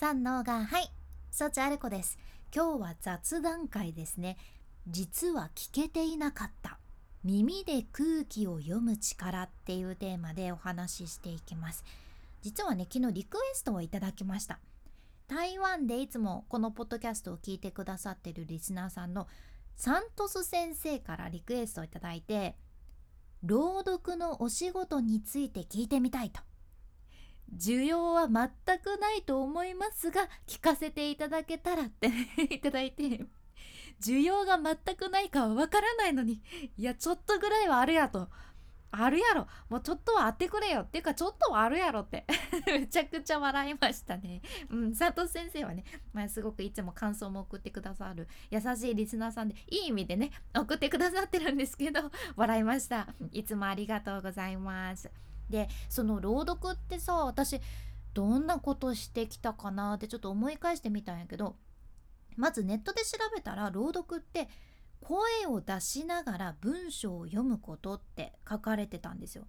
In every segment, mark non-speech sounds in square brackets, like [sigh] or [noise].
三のがはい幸あれ子です。今日は雑談会ですね。実は聞けていなかった。耳で空気を読む力っていうテーマでお話ししていきます。実はね昨日リクエストをいただきました。台湾でいつもこのポッドキャストを聞いてくださってるリスナーさんのサントス先生からリクエストをいただいて朗読のお仕事について聞いてみたいと。需要は全くないと思いますが聞かせていただけたらって [laughs] いただいて。需要が全くないかはわからないのにいやちょっとぐらいはあるやと。あるやろ。もうちょっとはあってくれよっていうかちょっとはあるやろって。[laughs] めちゃくちゃ笑いましたね。うん佐藤先生はね、まあ、すごくいつも感想も送ってくださる優しいリスナーさんでいい意味でね送ってくださってるんですけど笑いました。いつもありがとうございます。でその朗読ってさ私どんなことしてきたかなってちょっと思い返してみたんやけどまずネットで調べたら朗読って声を出しながら文章を読むことって書かれてたんですよ。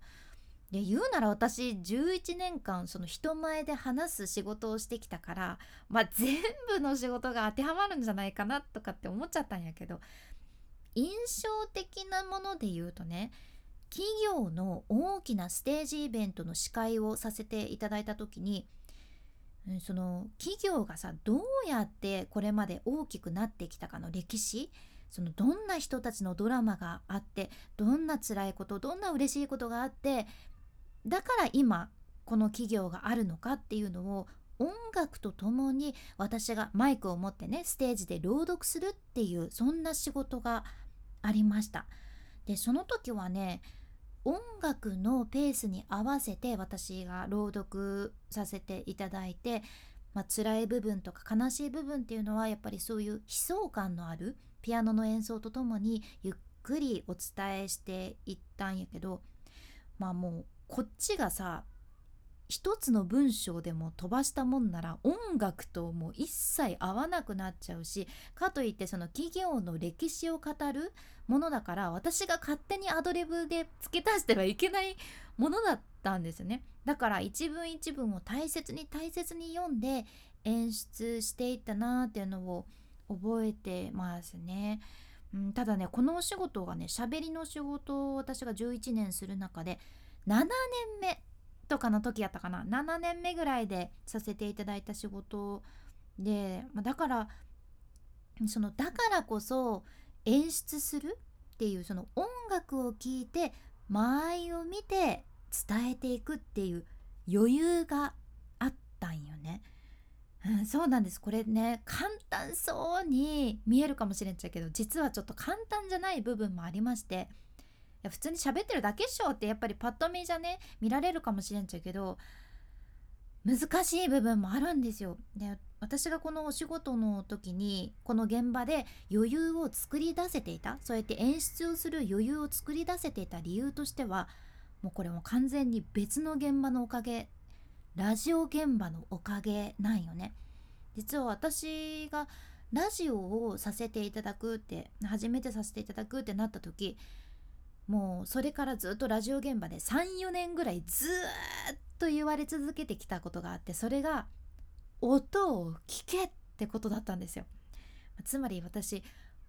で言うなら私11年間その人前で話す仕事をしてきたからまあ全部の仕事が当てはまるんじゃないかなとかって思っちゃったんやけど印象的なもので言うとね企業の大きなステージイベントの司会をさせていただいた時にその企業がさどうやってこれまで大きくなってきたかの歴史そのどんな人たちのドラマがあってどんな辛いことどんな嬉しいことがあってだから今この企業があるのかっていうのを音楽とともに私がマイクを持ってねステージで朗読するっていうそんな仕事がありました。でその時はね音楽のペースに合わせて私が朗読させていただいて、まあ辛い部分とか悲しい部分っていうのはやっぱりそういう悲壮感のあるピアノの演奏とともにゆっくりお伝えしていったんやけどまあもうこっちがさ一つの文章でも飛ばしたもんなら音楽ともう一切合わなくなっちゃうしかといってその企業の歴史を語るものだから私が勝手にアドリブで付け足してはいけないものだったんですよねだから一文一文を大切に大切に読んで演出していったなっていうのを覚えてますね。うん、ただねこのお仕事がね喋りの仕事を私が11年する中で7年目とかの時やったかな7年目ぐらいでさせていただいた仕事で、ま、だからそのだからこそ演出するっていうその音楽を聴いて間合いを見て伝えていくっていう余裕があったんよね。うん、そうなんですこれね簡単そうに見えるかもしれんちゃうけど実はちょっと簡単じゃない部分もありましてや普通に喋ってるだけっしょってやっぱりパッと見じゃね見られるかもしれんちゃうけど難しい部分もあるんですよ。で私がこのお仕事の時にこの現場で余裕を作り出せていたそうやって演出をする余裕を作り出せていた理由としてはもうこれも完全に別の現場のおかげラジオ現場のおかげなんよね。実は私がラジオをさせていただくって初めてさせていただくってなった時もうそれからずっとラジオ現場で34年ぐらいずっと言われ続けてきたことがあってそれが音を聞けってことだったんですよ。つまり私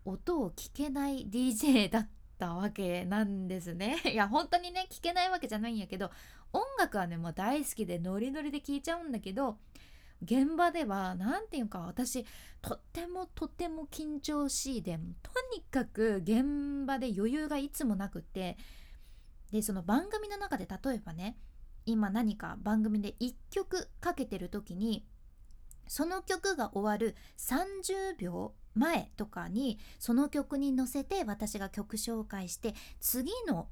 音を聞けない DJ だったわけなんですね。[laughs] いや本当にね聞けないわけじゃないんやけど音楽はねもう大好きでノリノリで聴いちゃうんだけど現場では何て言うか私とってもとっても緊張しいでとにかく現場で余裕がいつもなくってでその番組の中で例えばね今何か番組で1曲かけてる時にその曲が終わる30秒前とかにその曲に乗せて私が曲紹介して次の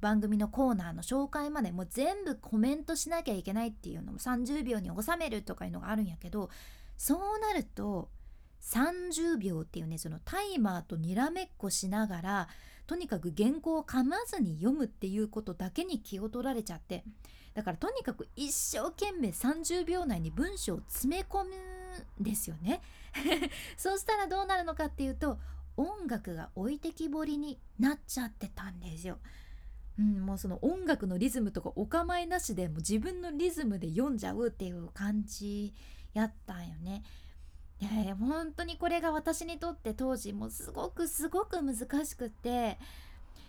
番組のコーナーの紹介までもう全部コメントしなきゃいけないっていうのも30秒に収めるとかいうのがあるんやけどそうなると30秒っていうねそのタイマーとにらめっこしながらとにかく原稿を噛まずに読むっていうことだけに気を取られちゃってだからとにかく一生懸命30秒内に文章を詰め込むんですよね [laughs] そうしたらどうなるのかっていうと音楽が置いてきぼりになっちゃってたんですよ。うん、もうその音楽のリズムとかお構いなしでもう自分のリズムで読んじゃうっていう感じやったんよね。で本当にこれが私にとって当時もうすごくすごく難しくって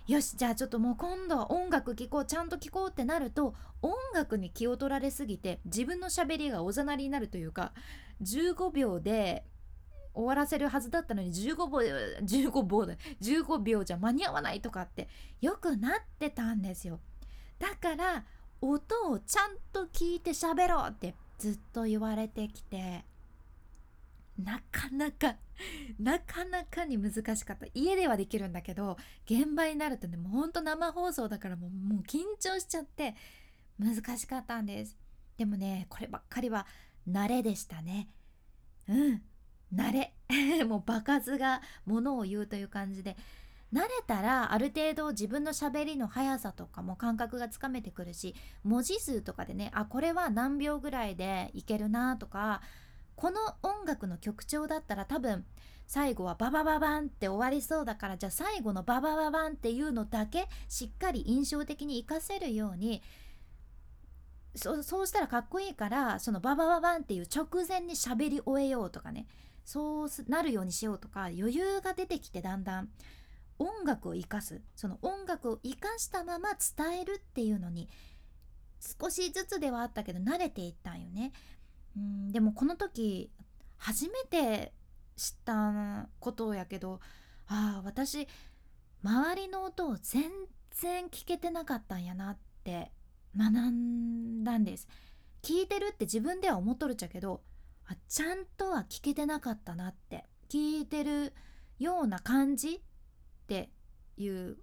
よしじゃあちょっともう今度は音楽聴こうちゃんと聴こうってなると音楽に気を取られすぎて自分のしゃべりがおざなりになるというか15秒で終わらせるはずだったのに15秒15秒だ15秒じゃ間に合わないとかってよくなってたんですよ。だから音をちゃんと聞いて喋ろうってずっと言われてきてなかなかなかなかに難しかった。家ではできるんだけど現場になるとねもうほんと生放送だからもうもう緊張しちゃって難しかったんです。でもねこればっかりは慣れでしたね。うん。慣れ。[laughs] もう場数がものを言うという感じで。慣れたらある程度自分のしゃべりの速さとかも感覚がつかめてくるし文字数とかでねあこれは何秒ぐらいでいけるなとかこの音楽の曲調だったら多分最後はババババンって終わりそうだからじゃあ最後のババババンっていうのだけしっかり印象的に活かせるようにそうしたらかっこいいからそのババババンっていう直前に喋り終えようとかね。そうなるようにしようとか余裕が出てきてだんだん音楽を生かすその音楽を生かしたまま伝えるっていうのに少しずつではあったけど慣れていったんよね。うんでもこの時初めて知ったことやけどああ私周りの音を全然聞けてなかったんやなって学んだんです。聞いてるって自分では思っとるっちゃけどちゃんとは聞けてなかったなって聞いてるような感じっていう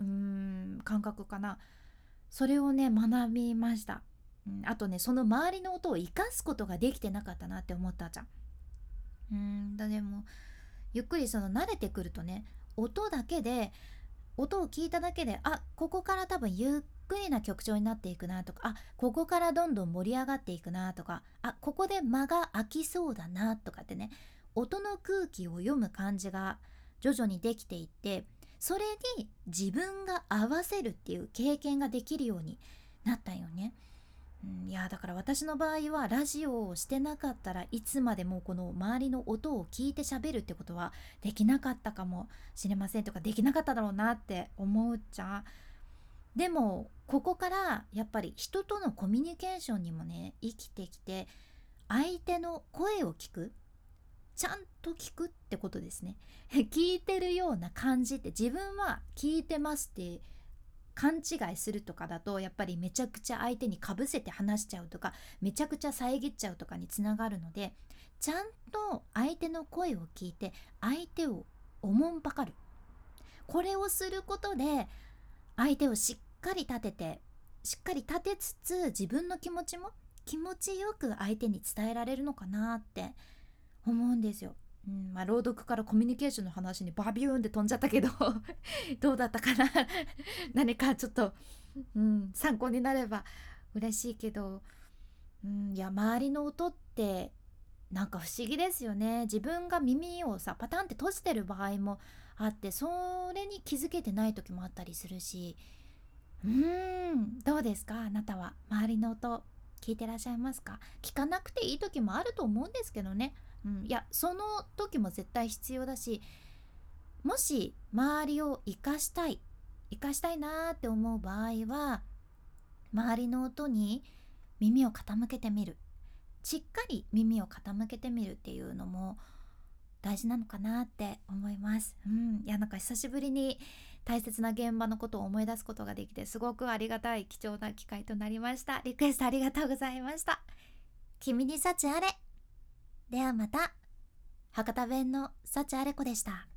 うん感覚かな。それをね学びました、うん、あとねその周りの音を生かすことができてなかったなって思ったじゃん。うんだでもゆっくりその慣れてくるとね音だけで音を聞いただけであここから多分ゆっくりな曲調になっていくなとかあここからどんどん盛り上がっていくなとかあここで間が空きそうだなとかってね音の空気を読む感じが徐々にできていってそれに自分が合わせるっていう経験ができるようになったよね。うん、いやだから私の場合はラジオをしてなかったらいつまでもこの周りの音を聞いて喋るってことはできなかったかもしれませんとかできなかっただろうなって思うじゃん。でもここからやっぱり人とのコミュニケーションにもね生きてきて相手の声を聞くちゃんと聞くってことですね [laughs] 聞いてるような感じって自分は聞いてますって勘違いするとかだとやっぱりめちゃくちゃ相手にかぶせて話しちゃうとかめちゃくちゃ遮っちゃうとかにつながるのでちゃんと相手の声を聞いて相手をおもんぱかるこれをすることで相手をしっかり立ててしっかり立てつつ自分の気持ちも気持ちよく相手に伝えられるのかなって思うんですよ。うんまあ、朗読からコミュニケーションの話にバビューンって飛んじゃったけど [laughs] どうだったかな？[laughs] 何かちょっと、うん、参考になれば嬉しいけど、うん、いや周りの音ってなんか不思議ですよね。自分が耳をさパタンって閉じてる場合もあってそれに気づけてない時もあったりするしうーんどうですか？あなたは。周りの音聞いてらっしゃいますか？聞かなくていい時もあると思うんですけどね、うん、いやその時も絶対必要だしもし周りを生かしたい生かしたいなーって思う場合は周りの音に耳を傾けてみるしっかり耳を傾けてみるっていうのも大事なのかなって思います。うん、いやなんか久しぶりに大切な現場のことを思い出すことができてすごくありがたい貴重な機会となりました。リクエストありがとうございました。君に幸あれ。ではまた。博多弁の幸あれ子でした。